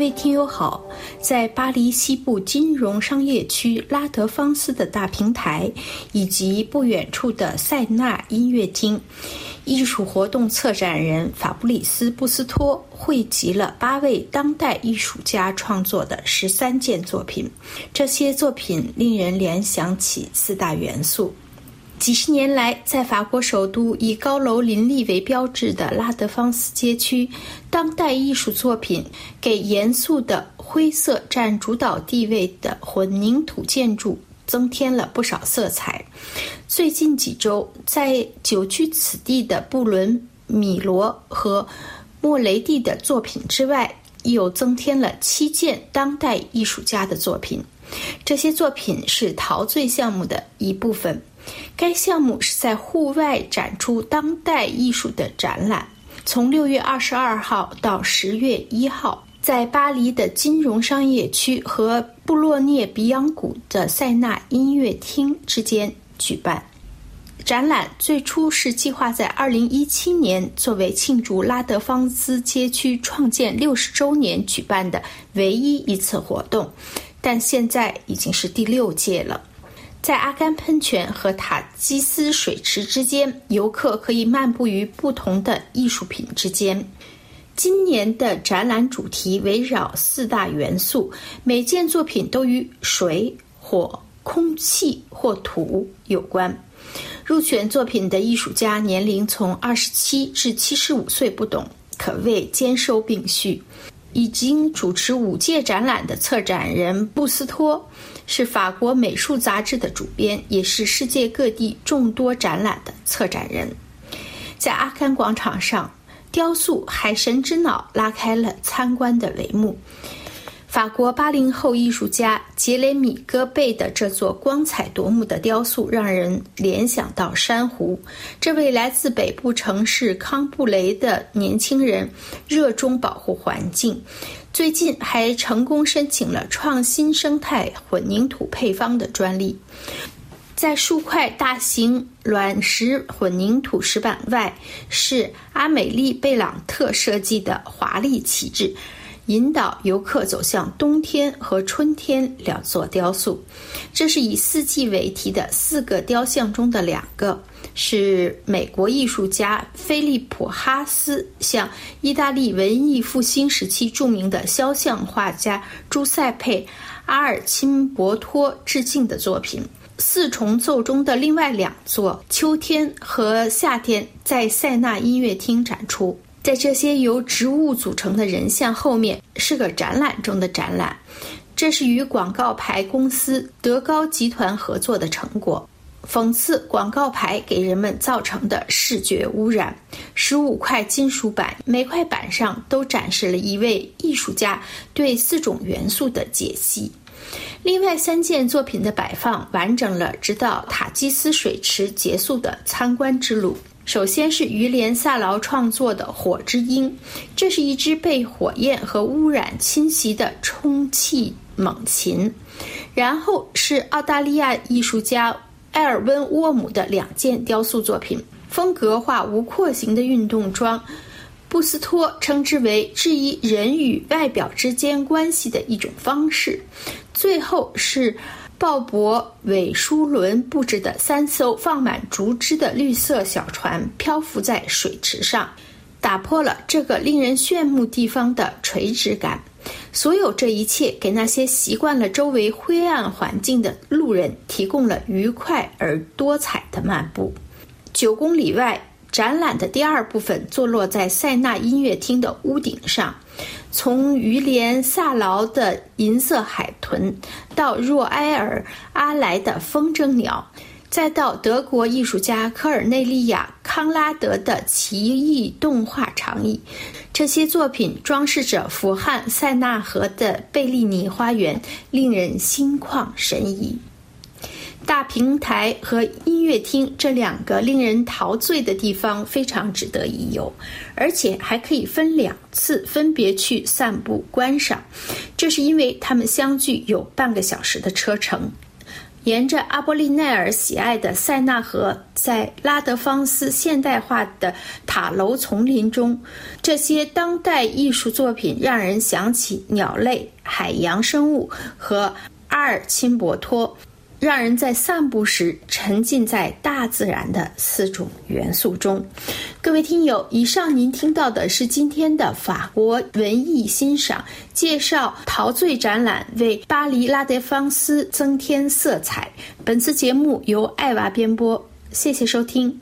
各位听友好，在巴黎西部金融商业区拉德芳斯的大平台，以及不远处的塞纳音乐厅，艺术活动策展人法布里斯·布斯托汇集了八位当代艺术家创作的十三件作品。这些作品令人联想起四大元素。几十年来，在法国首都以高楼林立为标志的拉德芳斯街区，当代艺术作品给严肃的灰色占主导地位的混凝土建筑增添了不少色彩。最近几周，在久居此地的布伦、米罗和莫雷蒂的作品之外，又增添了七件当代艺术家的作品。这些作品是陶醉项目的一部分。该项目是在户外展出当代艺术的展览，从六月二十二号到十月一号，在巴黎的金融商业区和布洛涅比昂谷的塞纳音乐厅之间举办。展览最初是计划在二零一七年作为庆祝拉德芳斯街区创建六十周年举办的唯一一次活动，但现在已经是第六届了。在阿甘喷泉和塔基斯水池之间，游客可以漫步于不同的艺术品之间。今年的展览主题围绕四大元素，每件作品都与水、火、空气或土有关。入选作品的艺术家年龄从二十七至七十五岁不等，可谓兼收并蓄。已经主持五届展览的策展人布斯托。是法国美术杂志的主编，也是世界各地众多展览的策展人。在阿甘广场上，雕塑《海神之脑》拉开了参观的帷幕。法国八零后艺术家杰雷米·戈贝的这座光彩夺目的雕塑，让人联想到珊瑚。这位来自北部城市康布雷的年轻人，热衷保护环境。最近还成功申请了创新生态混凝土配方的专利。在数块大型卵石混凝土石板外，是阿美丽·贝朗特设计的华丽旗帜，引导游客走向冬天和春天两座雕塑。这是以四季为题的四个雕像中的两个。是美国艺术家菲利普·哈斯向意大利文艺复兴时期著名的肖像画家朱塞佩·阿尔钦博托致敬的作品。四重奏中的另外两座秋天和夏天在塞纳音乐厅展出。在这些由植物组成的人像后面是个展览中的展览，这是与广告牌公司德高集团合作的成果。讽刺广告牌给人们造成的视觉污染。十五块金属板，每块板上都展示了一位艺术家对四种元素的解析。另外三件作品的摆放，完整了直到塔基斯水池结束的参观之路。首先是于连萨劳创作的《火之鹰》，这是一只被火焰和污染侵袭的充气猛禽。然后是澳大利亚艺术家。埃尔温·沃姆的两件雕塑作品，风格化无廓形的运动装，布斯托称之为质疑人与外表之间关系的一种方式。最后是鲍勃·韦舒伦布置的三艘放满竹枝的绿色小船漂浮在水池上，打破了这个令人炫目地方的垂直感。所有这一切给那些习惯了周围灰暗环境的路人提供了愉快而多彩的漫步。九公里外，展览的第二部分坐落在塞纳音乐厅的屋顶上。从于连萨劳的银色海豚，到若埃尔阿莱的风筝鸟。再到德国艺术家科尔内利亚·康拉德的奇异动画长椅，这些作品装饰着弗汉塞纳河的贝利尼花园，令人心旷神怡。大平台和音乐厅这两个令人陶醉的地方非常值得一游，而且还可以分两次分别去散步观赏，这是因为它们相距有半个小时的车程。沿着阿波利奈尔喜爱的塞纳河，在拉德芳斯现代化的塔楼丛林中，这些当代艺术作品让人想起鸟类、海洋生物和阿尔钦博托。让人在散步时沉浸在大自然的四种元素中。各位听友，以上您听到的是今天的法国文艺欣赏，介绍陶醉展览为巴黎拉德芳斯增添色彩。本次节目由艾娃编播，谢谢收听。